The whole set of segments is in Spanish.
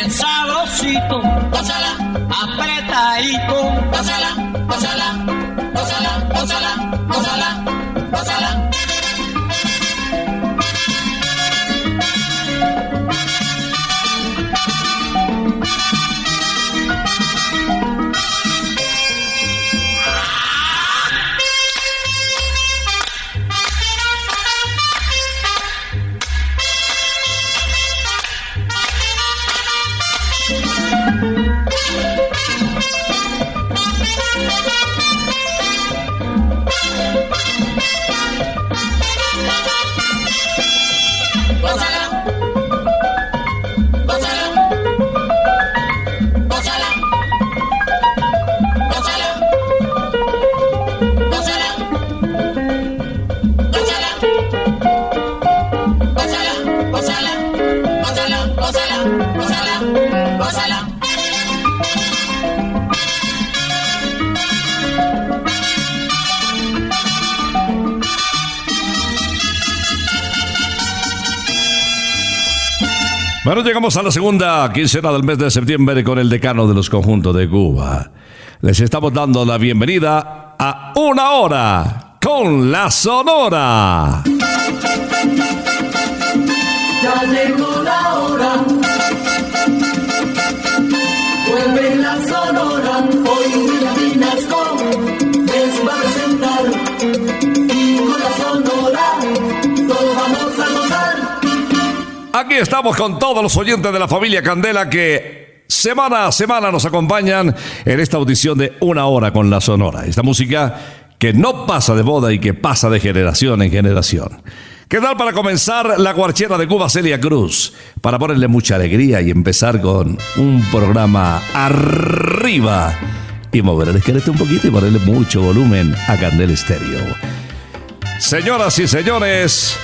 bien sabrosito, gózala, apretadito, gózala, gózala, Bueno, llegamos a la segunda quincena del mes de septiembre con el decano de los conjuntos de Cuba. Les estamos dando la bienvenida a Una Hora con la Sonora. Aquí estamos con todos los oyentes de la familia Candela que semana a semana nos acompañan en esta audición de Una Hora con la Sonora. Esta música que no pasa de moda y que pasa de generación en generación. ¿Qué tal para comenzar la guarchera de Cuba Celia Cruz? Para ponerle mucha alegría y empezar con un programa arriba y mover el esqueleto un poquito y ponerle mucho volumen a Candela Estéreo. Señoras y señores,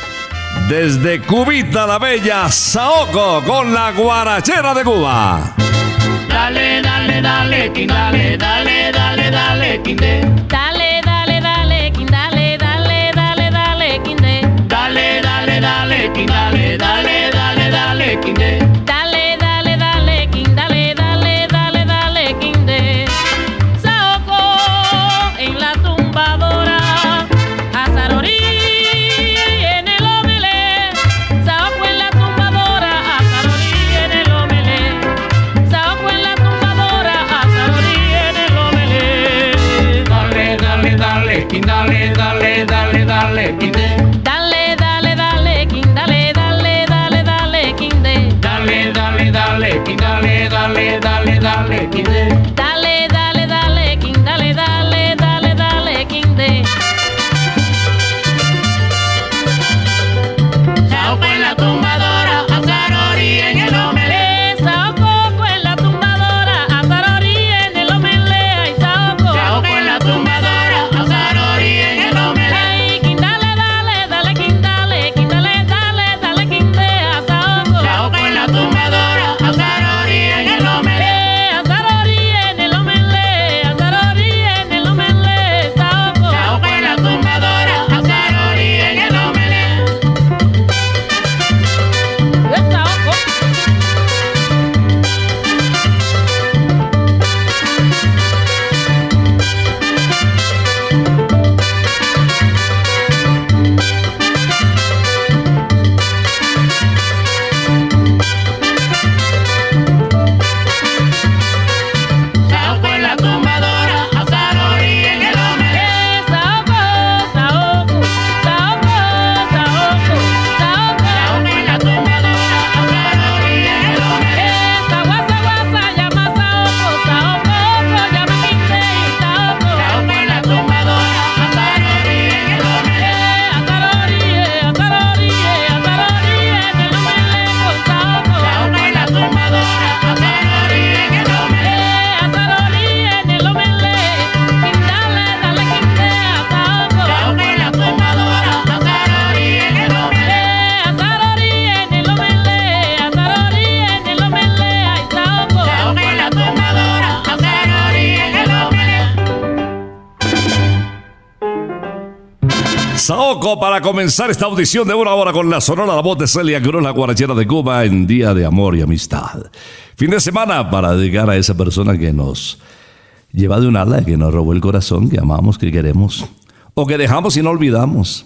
desde Cubita la Bella, Saoco con la guarachera de Cuba. Dale, dale, dale, dale, dale, dale. Dale, dale, para comenzar esta audición de una hora con la sonora la voz de Celia Cruz, la guarachera de Cuba en Día de Amor y Amistad. Fin de semana para dedicar a esa persona que nos lleva de un ala, que nos robó el corazón, que amamos, que queremos, o que dejamos y no olvidamos.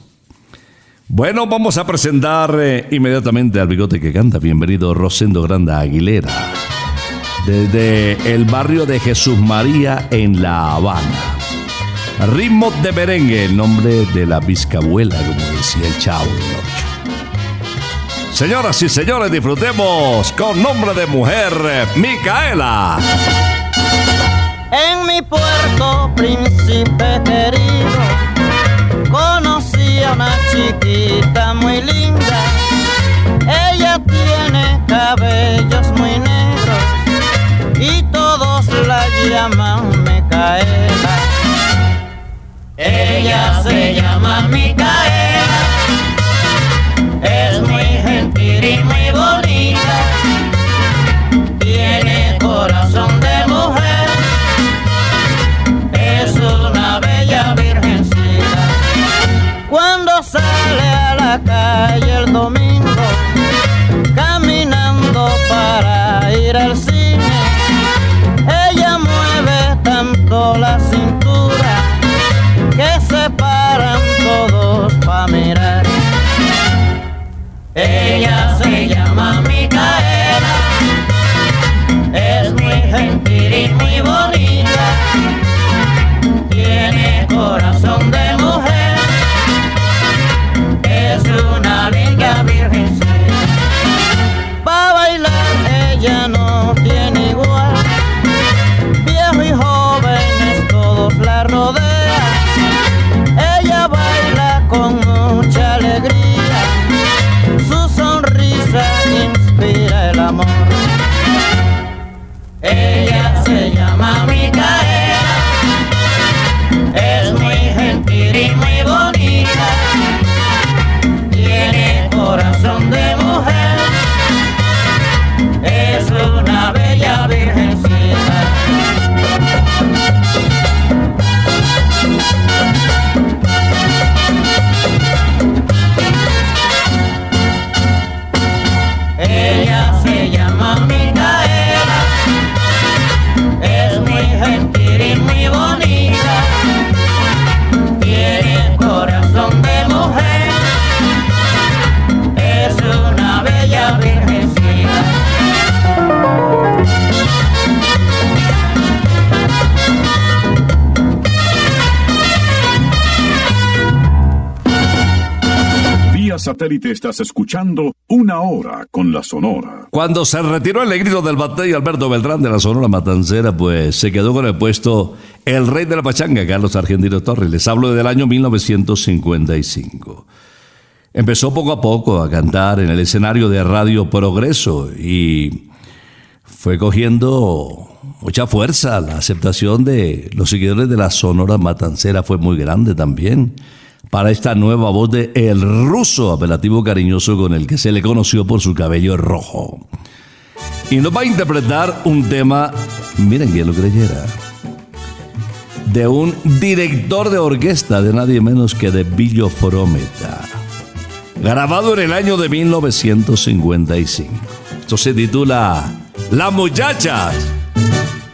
Bueno, vamos a presentar eh, inmediatamente al bigote que canta. Bienvenido Rosendo Granda Aguilera. Desde el barrio de Jesús María en La Habana. Ritmo de merengue, el nombre de la bisabuela, decía el chavo del ocho. Señoras y señores, disfrutemos con nombre de mujer, Micaela. En mi puerto, príncipe querido, conocí a una chiquita muy linda. Ella tiene cabellos muy negros y todos la llaman Micaela. Ella se llama Micaela, calle el domingo, caminando para ir al cine. Ella mueve tanto la cintura que se paran todos para mirar. Ella se llama Micaela, es muy gentil y muy bonita, tiene corazón de Ella se llama Micaela. Satélite estás escuchando Una Hora con la Sonora. Cuando se retiró el negrito del batey Alberto Beltrán de la Sonora Matancera, pues se quedó con el puesto el rey de la pachanga, Carlos Argentino Torres. Les hablo del año 1955. Empezó poco a poco a cantar en el escenario de Radio Progreso y fue cogiendo mucha fuerza. La aceptación de los seguidores de la Sonora Matancera fue muy grande también para esta nueva voz de El Ruso, apelativo cariñoso con el que se le conoció por su cabello rojo. Y nos va a interpretar un tema, miren que lo creyera, de un director de orquesta de nadie menos que de Billo Frometa, grabado en el año de 1955. Esto se titula Las muchachas.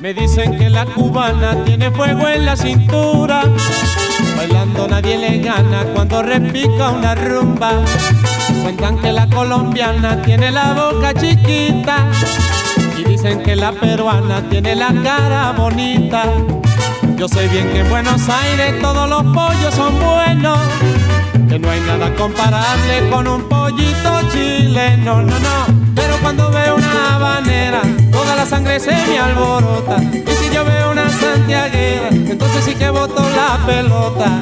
Me dicen que la cubana tiene fuego en la cintura. Bailando nadie le gana cuando repica una rumba. Cuentan que la colombiana tiene la boca chiquita. Y dicen que la peruana tiene la cara bonita. Yo sé bien que en Buenos Aires todos los pollos son buenos. Que no hay nada comparable con un pollito chileno, no, no. Pero cuando veo toda la sangre se me alborota. Y si yo veo una santiaguera, entonces sí que boto la pelota.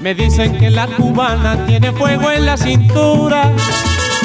Me dicen que la cubana tiene fuego en la cintura.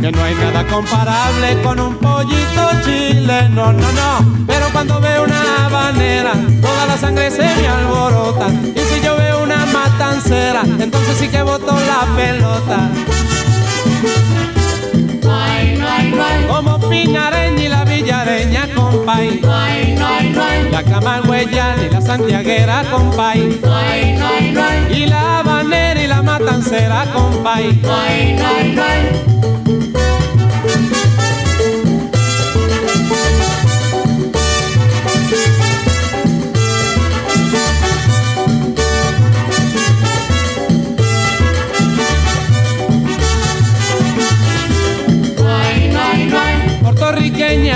Que no hay nada comparable con un pollito chileno, no, no. Pero cuando veo una habanera, toda la sangre se me alborota. Y si yo veo una matancera, entonces sí que boto la pelota. Como Pinareña compay. La Camagüeya y la Santiaguera, compay. Y la Habanera y la Matancera, compay.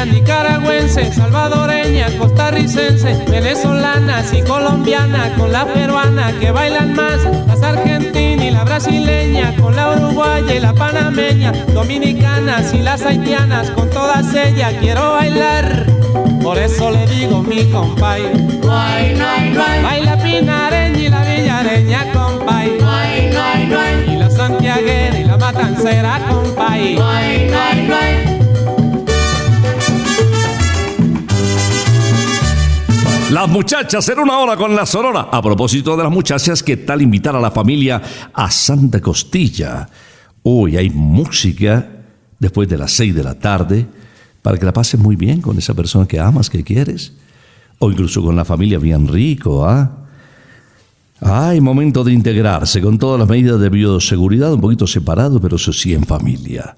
Nicaragüense, salvadoreña, costarricense, venezolanas y colombiana con la peruana que bailan más, las argentinas y la brasileña con la uruguaya y la panameña, dominicanas y las haitianas con todas ellas quiero bailar. Por eso le digo mi compay, baila pinareña y la villareña compay, y la santiaguera y la matancera compay. Las muchachas en una hora con la Sonora. A propósito de las muchachas, ¿qué tal invitar a la familia a Santa Costilla? Hoy hay música después de las 6 de la tarde para que la pases muy bien con esa persona que amas, que quieres. O incluso con la familia bien rico, ¿ah? Hay momento de integrarse con todas las medidas de bioseguridad, un poquito separado, pero eso sí en familia.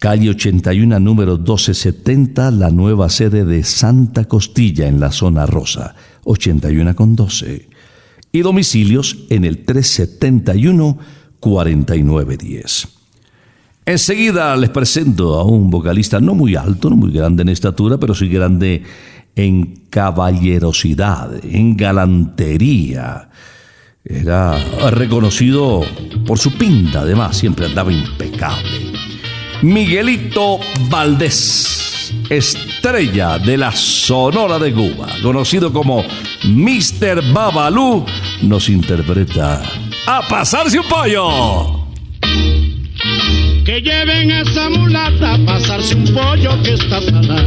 Calle 81, número 1270, la nueva sede de Santa Costilla en la zona rosa, 81 con 12. Y domicilios en el 371-4910. Enseguida les presento a un vocalista no muy alto, no muy grande en estatura, pero sí grande en caballerosidad, en galantería. Era reconocido por su pinta, además, siempre andaba impecable. Miguelito Valdés, estrella de la Sonora de Cuba, conocido como Mr. Babalú, nos interpreta A pasarse un pollo. Que lleven a esa mulata a pasarse un pollo que está salada.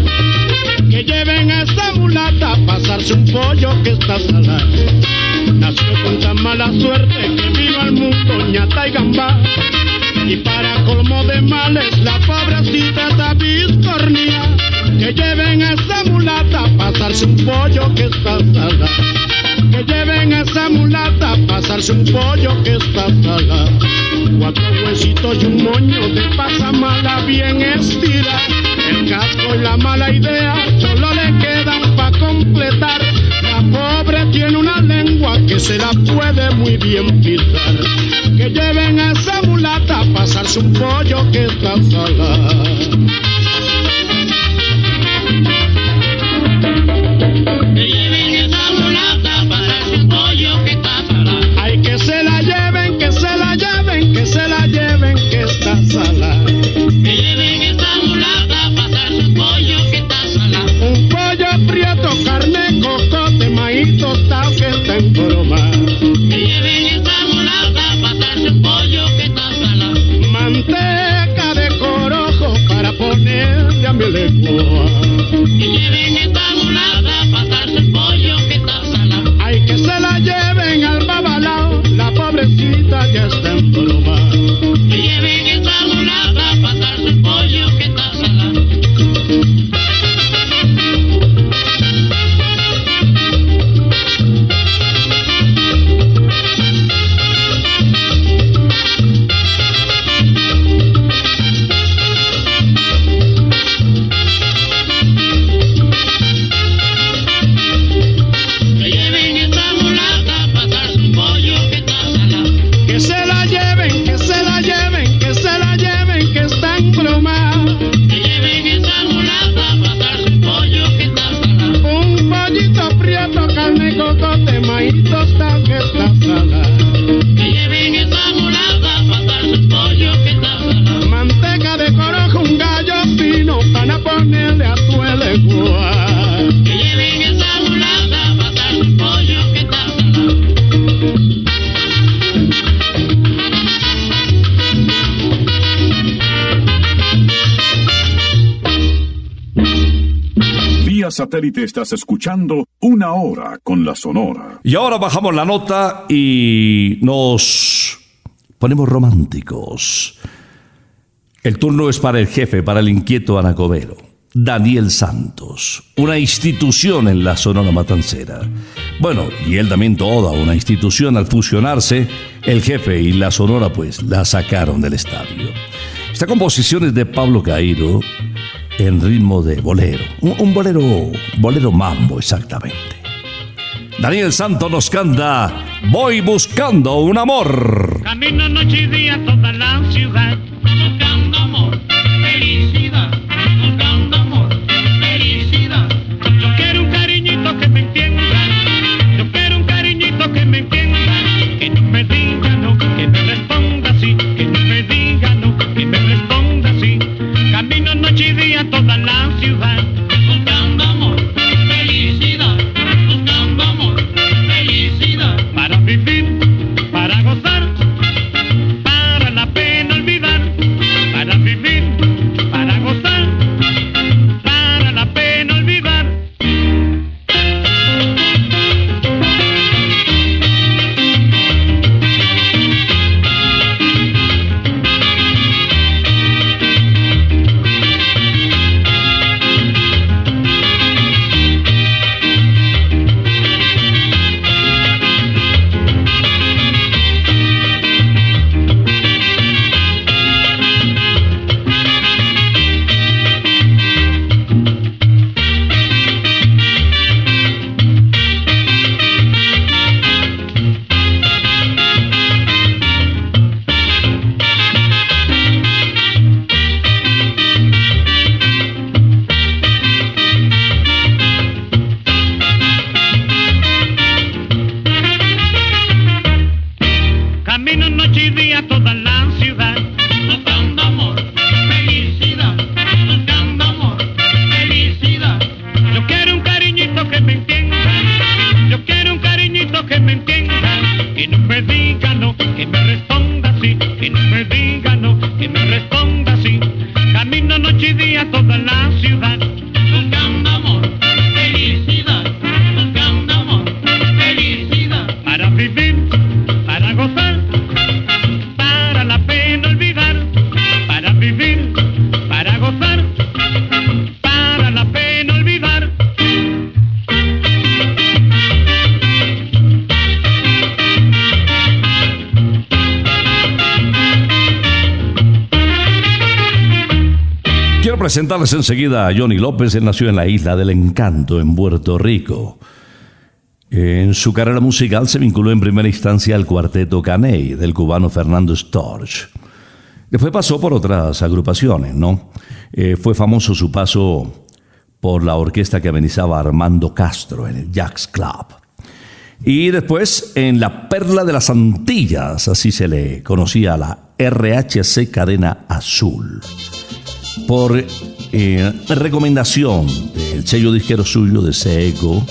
Que lleven a esa mulata a pasarse un pollo que está salada. Nació con tan mala suerte que vino al mundo ñata y gambá. Y para colmo de males, la pobrecita está biscornía. Que lleven a esa mulata a pasarse un pollo que está salada. Que lleven a esa mulata a pasarse un pollo que está salado. Cuatro huesitos y un moño de pasamala bien estira. El casco y la mala idea solo le quedan para completar. La pobre tiene una lengua que se la puede muy bien pisar. Que lleven a esa mulata a pasarse un pollo que está salado. Satélite estás escuchando Una Hora con la Sonora. Y ahora bajamos la nota y nos ponemos románticos. El turno es para el jefe, para el inquieto anacobero, Daniel Santos, una institución en la Sonora Matancera. Bueno, y él también toda una institución al fusionarse, el jefe y la Sonora pues la sacaron del estadio. Esta composición es de Pablo Cairo en ritmo de bolero, un, bolero, bolero mambo exactamente. Daniel Santos nos canta Voy buscando un amor. Camino noche y día toda la ciudad presentarles enseguida a Johnny López. Él nació en la isla del Encanto, en Puerto Rico. En su carrera musical se vinculó en primera instancia al cuarteto Caney del cubano Fernando Storch. Después pasó por otras agrupaciones, ¿no? Eh, fue famoso su paso por la orquesta que amenizaba Armando Castro en el Jacks Club. Y después en la Perla de las Antillas, así se le conocía a la RHC Cadena Azul. Por eh, recomendación del sello disquero suyo de Seco,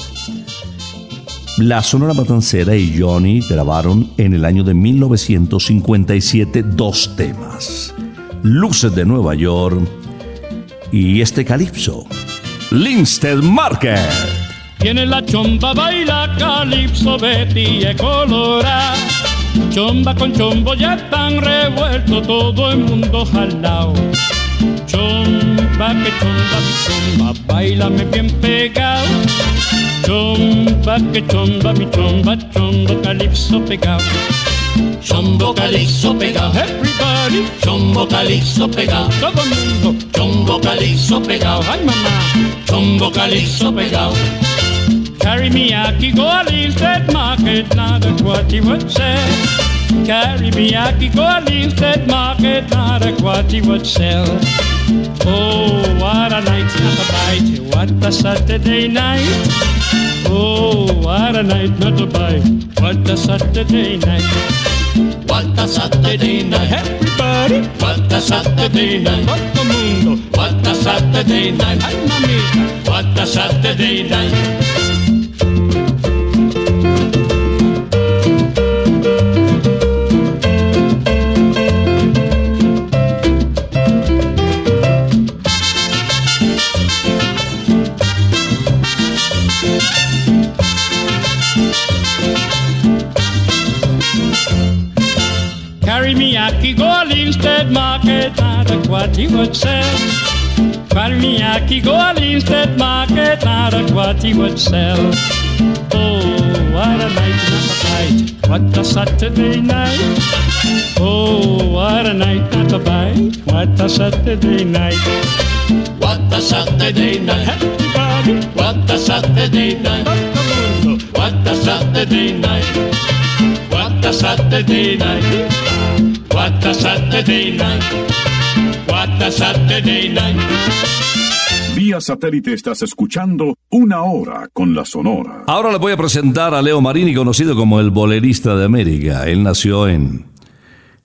la Sonora Matancera y Johnny grabaron en el año de 1957 dos temas. Luces de Nueva York y este calipso, Linstead Market. Tiene la chomba, baila calipso, Betty es colora. Chomba con chombo ya están revuelto todo el mundo jalao. Chomba que chomba, mi chomba, bailame bien pegado. Chomba que chomba, mi chomba, chombo calipso pegado. Chombo calixo pegado, Everybody, chombo calixo pegado, todo mundo, chombo calixo pegado, ay mamá. chombo calixo pegado. Carry me aki go a Linstead Market, now that's what he would say. Carry me aki go a Linstead Market, not a what would sell. Oh, what a night, not a bite, what a Saturday night. Oh, what a night, not a bite, what a Saturday night. What a Saturday night, Everybody, what a Saturday night, todo mundo, what a Saturday night, what a Saturday night. Market, now that's what he would say. Carry me aki go a Linstead Market, now that's what he would sell. Oh, what a night, not a bite, what a Saturday night. Oh, what a night, not a bite, what a Saturday night. What a Saturday night, Everybody, what a Saturday night, what a Saturday night, what a Saturday night, what a Saturday night, what a Saturday night. Vía satélite estás escuchando Una Hora con la Sonora. Ahora les voy a presentar a Leo Marini, conocido como el bolerista de América. Él nació en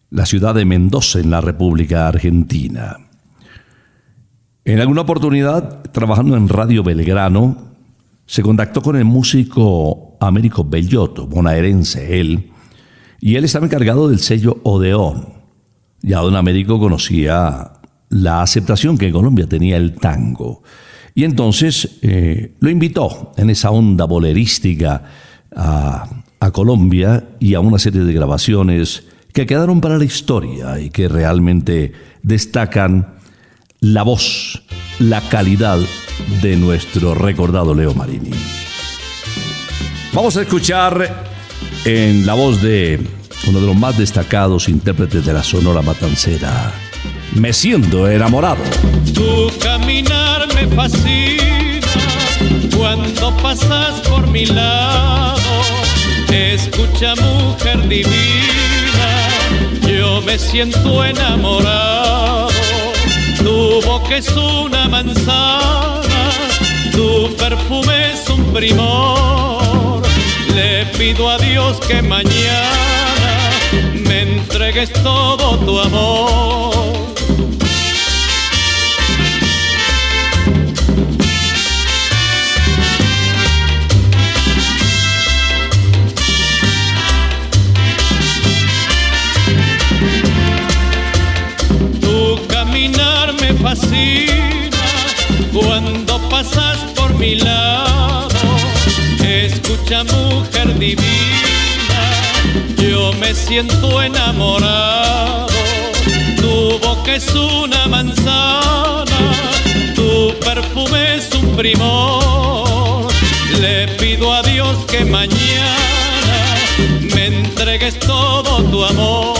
la ciudad de Mendoza, en la República Argentina. En alguna oportunidad, trabajando en Radio Belgrano, se contactó con el músico Américo Bellotto, bonaerense él, y él estaba encargado del sello Odeón. Ya don Américo conocía la aceptación que en Colombia tenía el tango. Y entonces eh, lo invitó en esa onda bolerística a, a Colombia y a una serie de grabaciones que quedaron para la historia y que realmente destacan la voz, la calidad de nuestro recordado Leo Marini. Vamos a escuchar en la voz de uno de los más destacados intérpretes de la Sonora Matancera, Me siento enamorado. Tu caminar me fascina cuando pasas por mi lado. Escucha, mujer divina, yo me siento enamorado. Tu boca es una manzana, tu perfume es un primor. Pido a Dios que mañana me entregues todo tu amor. Siento enamorado. Tu boca es una manzana, tu perfume es un primor. Le pido a Dios que mañana me entregues todo tu amor.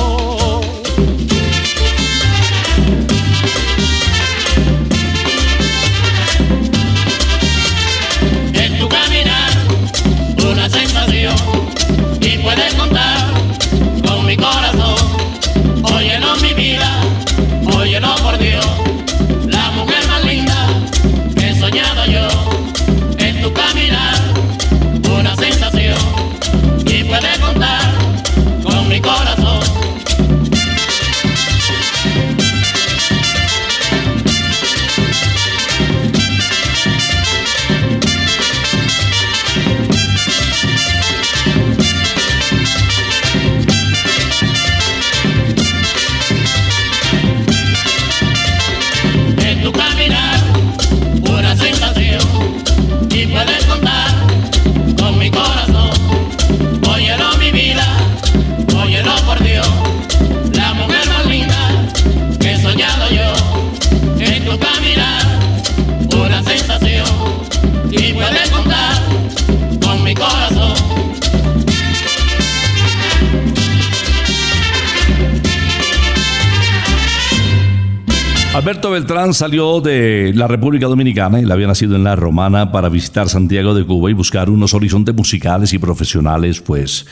Alberto Beltrán salió de la República Dominicana, él había nacido en La Romana para visitar Santiago de Cuba y buscar unos horizontes musicales y profesionales pues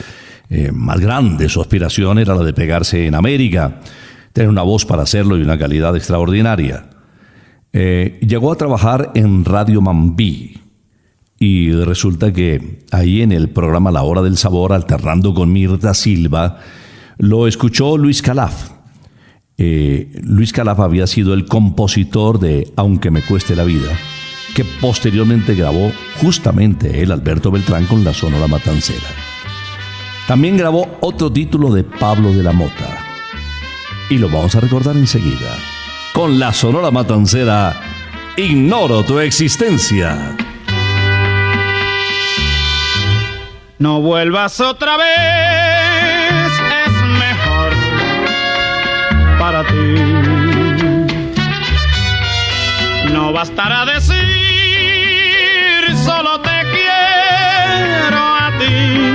eh, más grandes. Su aspiración era la de pegarse en América, tener una voz para hacerlo y una calidad extraordinaria. Eh, llegó a trabajar en Radio Mambí y resulta que ahí en el programa La Hora del Sabor, alternando con Mirta Silva, lo escuchó Luis Calaf. Eh, Luis Calaf había sido el compositor de Aunque me cueste la vida, que posteriormente grabó justamente el Alberto Beltrán con la Sonora Matancera. También grabó otro título de Pablo de la Mota. Y lo vamos a recordar enseguida. Con la Sonora Matancera, Ignoro tu existencia. No vuelvas otra vez, No bastará decir, solo te quiero a ti.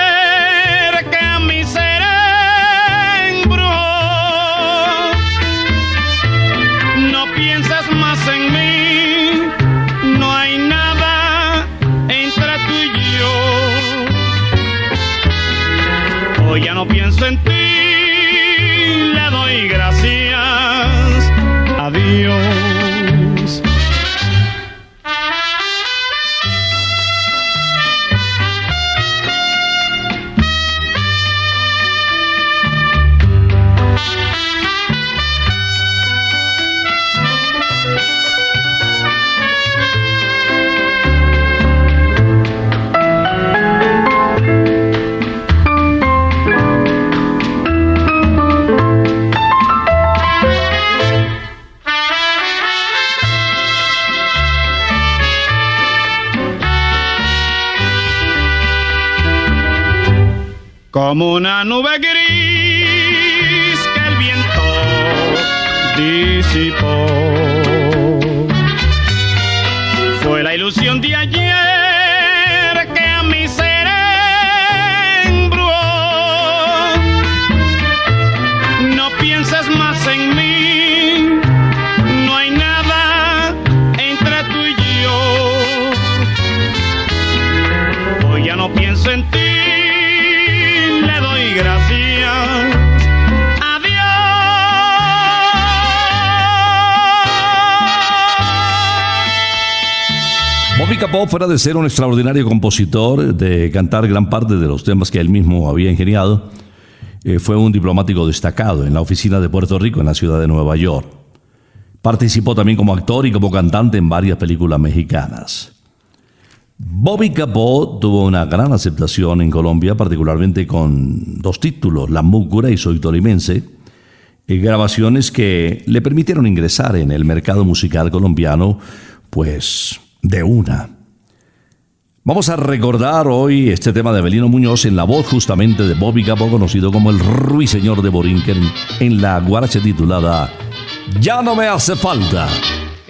La ilusión de ayer Capó, fuera de ser un extraordinario compositor, de cantar gran parte de los temas que él mismo había ingeniado, eh, fue un diplomático destacado en la oficina de Puerto Rico en la ciudad de Nueva York. Participó también como actor y como cantante en varias películas mexicanas. Bobby Capó tuvo una gran aceptación en Colombia, particularmente con dos títulos, La Múcura y Soy Tolimense, eh, grabaciones que le permitieron ingresar en el mercado musical colombiano, pues de una. Vamos a recordar hoy este tema de Belino Muñoz en la voz justamente de Bobby Capó, conocido como el Ruiseñor de Borinquen, en la guaracha titulada Ya no me hace falta.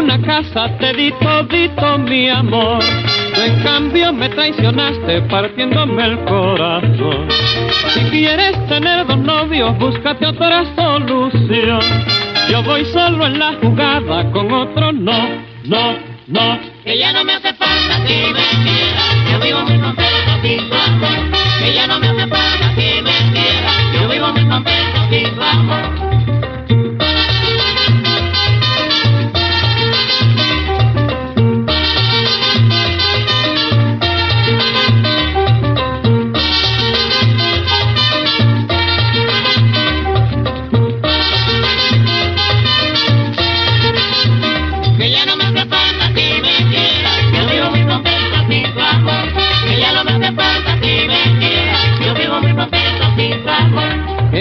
una casa, te di todito mi amor. Tú en cambio me traicionaste partiéndome el corazón. Si quieres tener dos novios, búscate otra solución. Yo voy solo en la jugada, con otro no, no, no. que ya no me hace falta que me quiera. Yo vivo muy contento sin tu amor, que ya no me hace falta que me quiera. Yo vivo muy contento sin tu.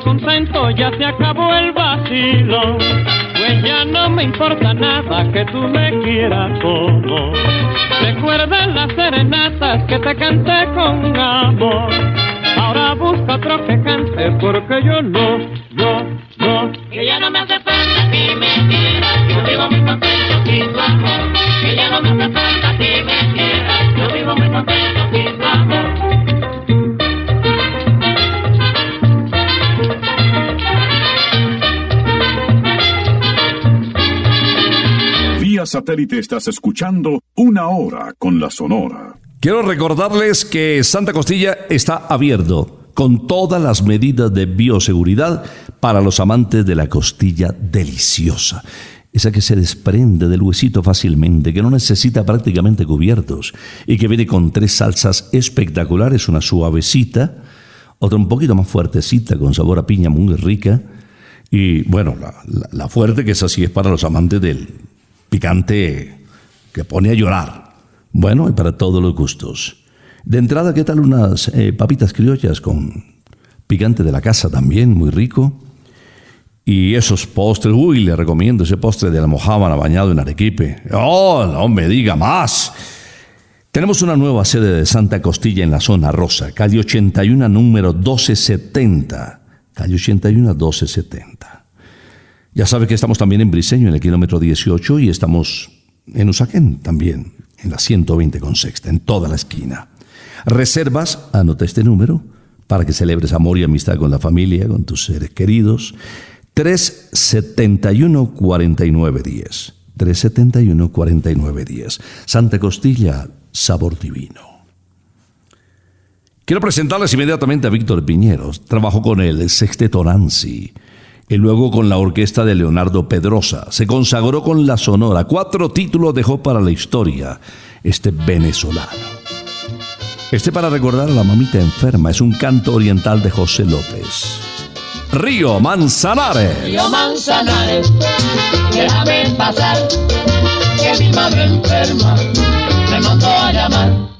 contento, ya se acabó el vacilo. Pues ya no me importa nada que tú me quieras o no. Recuerda las serenatas que te canté con amor. Ahora busca otro que cante porque yo no. Satélite estás escuchando Una Hora con la Sonora. Quiero recordarles que Santa Costilla está abierto con todas las medidas de bioseguridad para los amantes de la costilla deliciosa. Esa que se desprende del huesito fácilmente, que no necesita prácticamente cubiertos y que viene con tres salsas espectaculares, una suavecita, otra un poquito más fuertecita con sabor a piña muy rica y bueno, la, la- fuerte que es así es para los amantes del picante que pone a llorar. Bueno, y para todos los gustos. De entrada, ¿qué tal unas eh, papitas criollas con picante de la casa también, muy rico? Y esos postres, uy, le recomiendo ese postre de la mojábana bañado en arequipe. ¡Oh, no me diga más! Tenemos una nueva sede de Santa Costilla en la zona rosa, calle 81, número 1270. Calle 81, 1270. Ya sabe que estamos también en Briseño, en el kilómetro 18, y estamos en Usaquén también, en la 120 con sexta, en toda la esquina. Reservas, anota este número, para que celebres amor y amistad con la familia, con tus seres queridos. 371-4910. 371-4910. Santa Costilla, sabor divino. Quiero presentarles inmediatamente a Víctor Piñeros. Trabajó con el Sexteto Nancy y luego con la orquesta de Leonardo Pedrosa. Se consagró con la Sonora. Cuatro títulos dejó para la historia este venezolano. Este para recordar a la mamita enferma es un canto oriental de José López. Río Manzanares. Río Manzanares, déjame pasar, que mi madre enferma me mandó a llamar.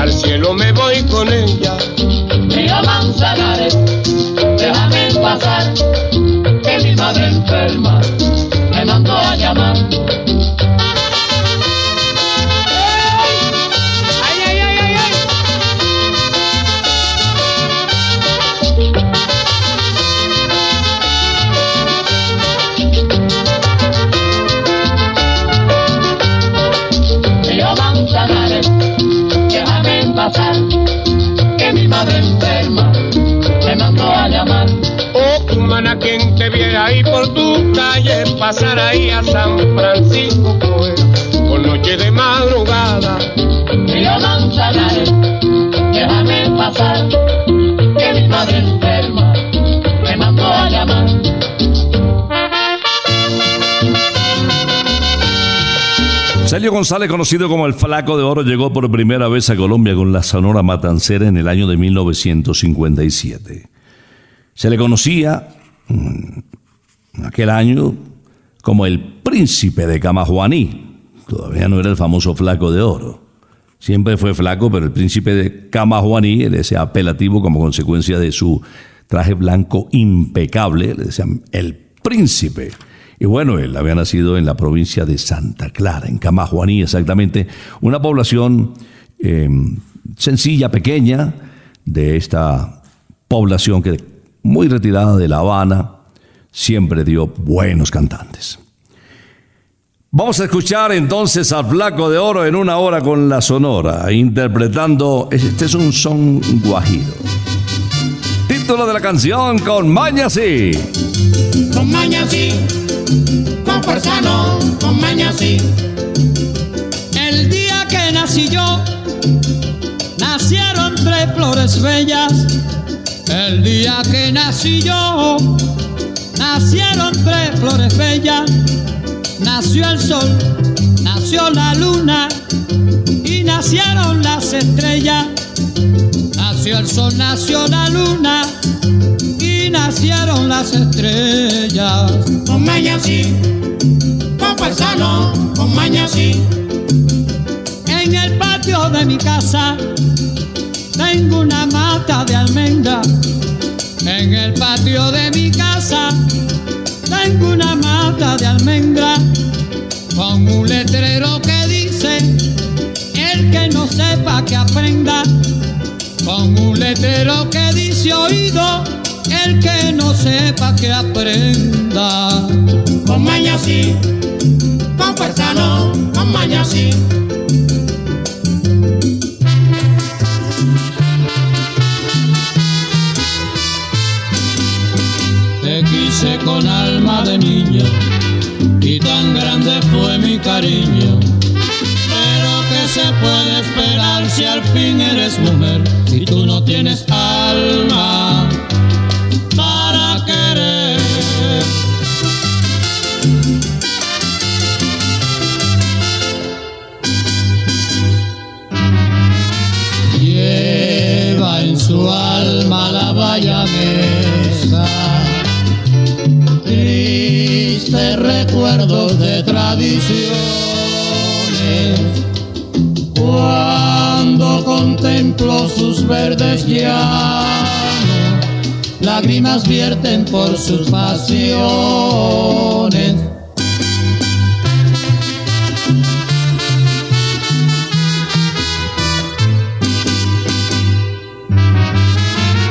al cielo me voy con ella. Mira Manzanares, déjame pasar, que mi madre enferma me mandó a llamar. Humana, quien te viera ahí por tu calle, pasar ahí a San Francisco, pues, por noche de madrugada. Río Manzanares, déjame pasar, que mi madre enferma me mandó a llamar. Celio González, conocido como el Flaco de Oro, llegó por primera vez a Colombia con la Sonora Matancera en el año de 1957. Se le conocía en aquel año como el príncipe de Camajuaní. Todavía no era el famoso Flaco de Oro. Siempre fue flaco, pero el príncipe de Camajuaní, ese apelativo como consecuencia de su traje blanco impecable, le decían el príncipe. Y bueno, él había nacido en la provincia de Santa Clara, en Camajuaní exactamente, una población eh, sencilla, pequeña, de esta población que muy retirada de La Habana, siempre dio buenos cantantes. Vamos a escuchar entonces al Flaco de Oro en una hora con la Sonora, interpretando, este es un son guajiro. Título de la canción, con Maña sí. Con maña sí, con fuerza no, con maña sí. El día que nací yo, nacieron tres flores bellas. El día que nací yo, nacieron tres flores bellas. Nació el sol, nació la luna y nacieron las estrellas. Nació el sol, nació la luna y nacieron las estrellas. Con maña sí, con fuerza no, con maña sí. En el patio de mi casa tengo una mata de almendra. En el patio de mi casa tengo una mata de almendra con un letrero que dice el que no sepa que aprenda. Con un letrero que dice oído el que no sepa que aprenda. Con maña sí, con fuerza no, con maña sí. Y tan grande fue mi cariño. Pero que se puede esperar si al fin eres mujer y tú no tienes alma de tradiciones. Cuando contemplo sus verdes llanos, lágrimas vierten por sus pasiones.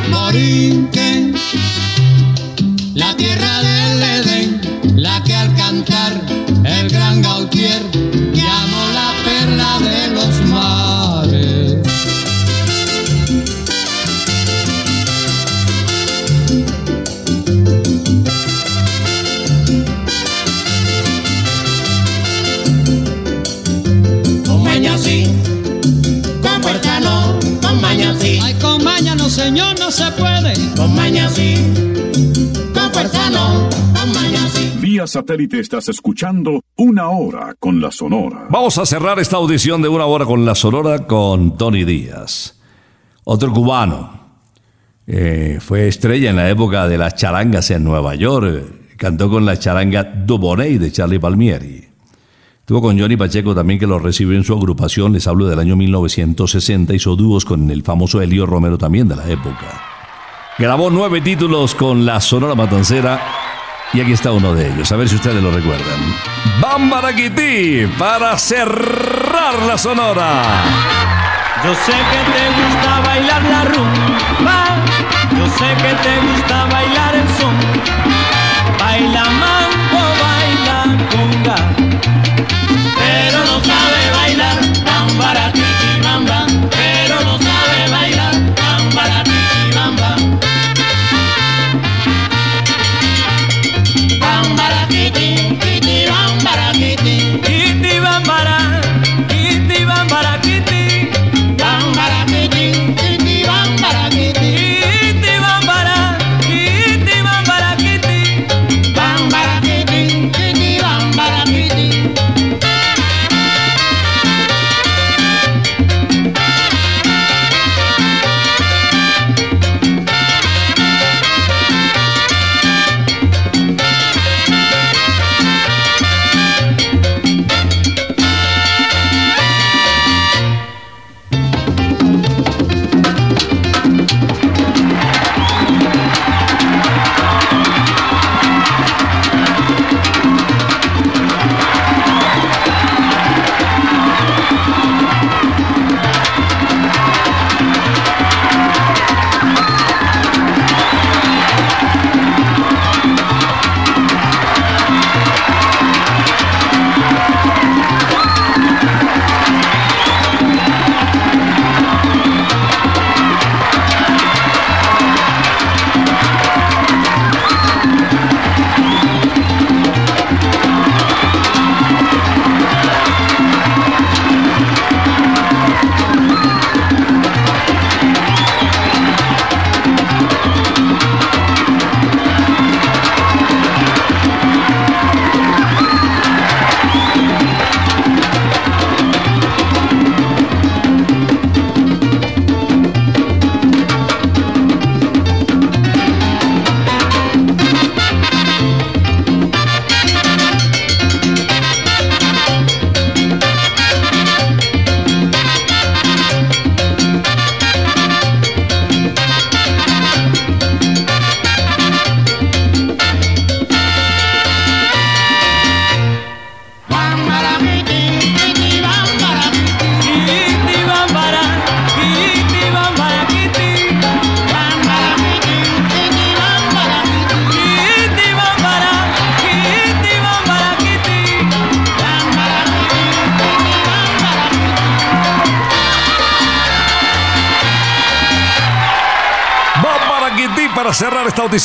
Morinquen no se puede. Con maña sí, con fuerza no, con maña sí. Vía satélite estás escuchando una hora con la Sonora. Vamos a cerrar esta audición de una hora con la Sonora con Tony Díaz, otro cubano. Eh, fue estrella en la época de las charangas en Nueva York. Cantó con la charanga Dubonnet de Charlie Palmieri. Estuvo con Johnny Pacheco también que lo recibió en su agrupación, les hablo del año 1960, hizo dúos con el famoso Elio Romero también de la época. Grabó nueve títulos con la Sonora Matancera y aquí está uno de ellos, a ver si ustedes lo recuerdan. Bambaraquití para cerrar la Sonora. Yo sé que te gusta bailar la rumba, yo sé que te gusta bailar el son. Baila mambo, baila conga, pero no sabe bailar bamba tiki bamba,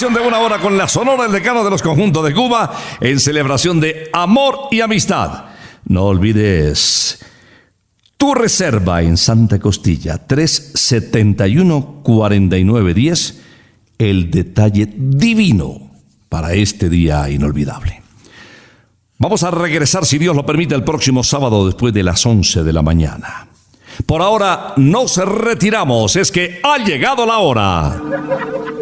de una hora con la Sonora, el decano de los conjuntos de Cuba, en celebración de amor y amistad. No olvides tu reserva en Santa Costilla, 371-4910, el detalle divino para este día inolvidable. Vamos a regresar, si Dios lo permite, el próximo sábado después de las 11 de la mañana. Por ahora nos retiramos, es que ha llegado la hora.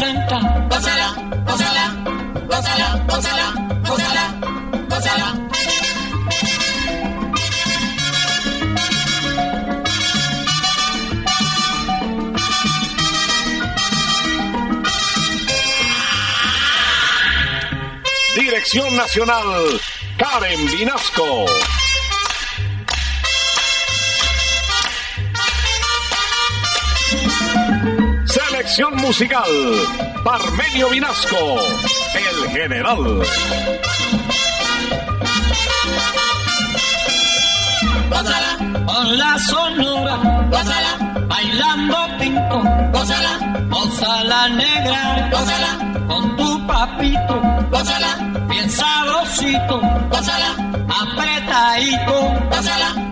Gózala, gózala, gózala, gózala, gózala, gózala. Dirección Nacional, Karen Vinasco. Musical, Parmenio Vinasco, el general. Gózala, con la sonora, gózala, bailando tinto, gózala, gózala negra, gózala, con tu papito, gózala, bien sabrosito, gózala, apretadito, gózala,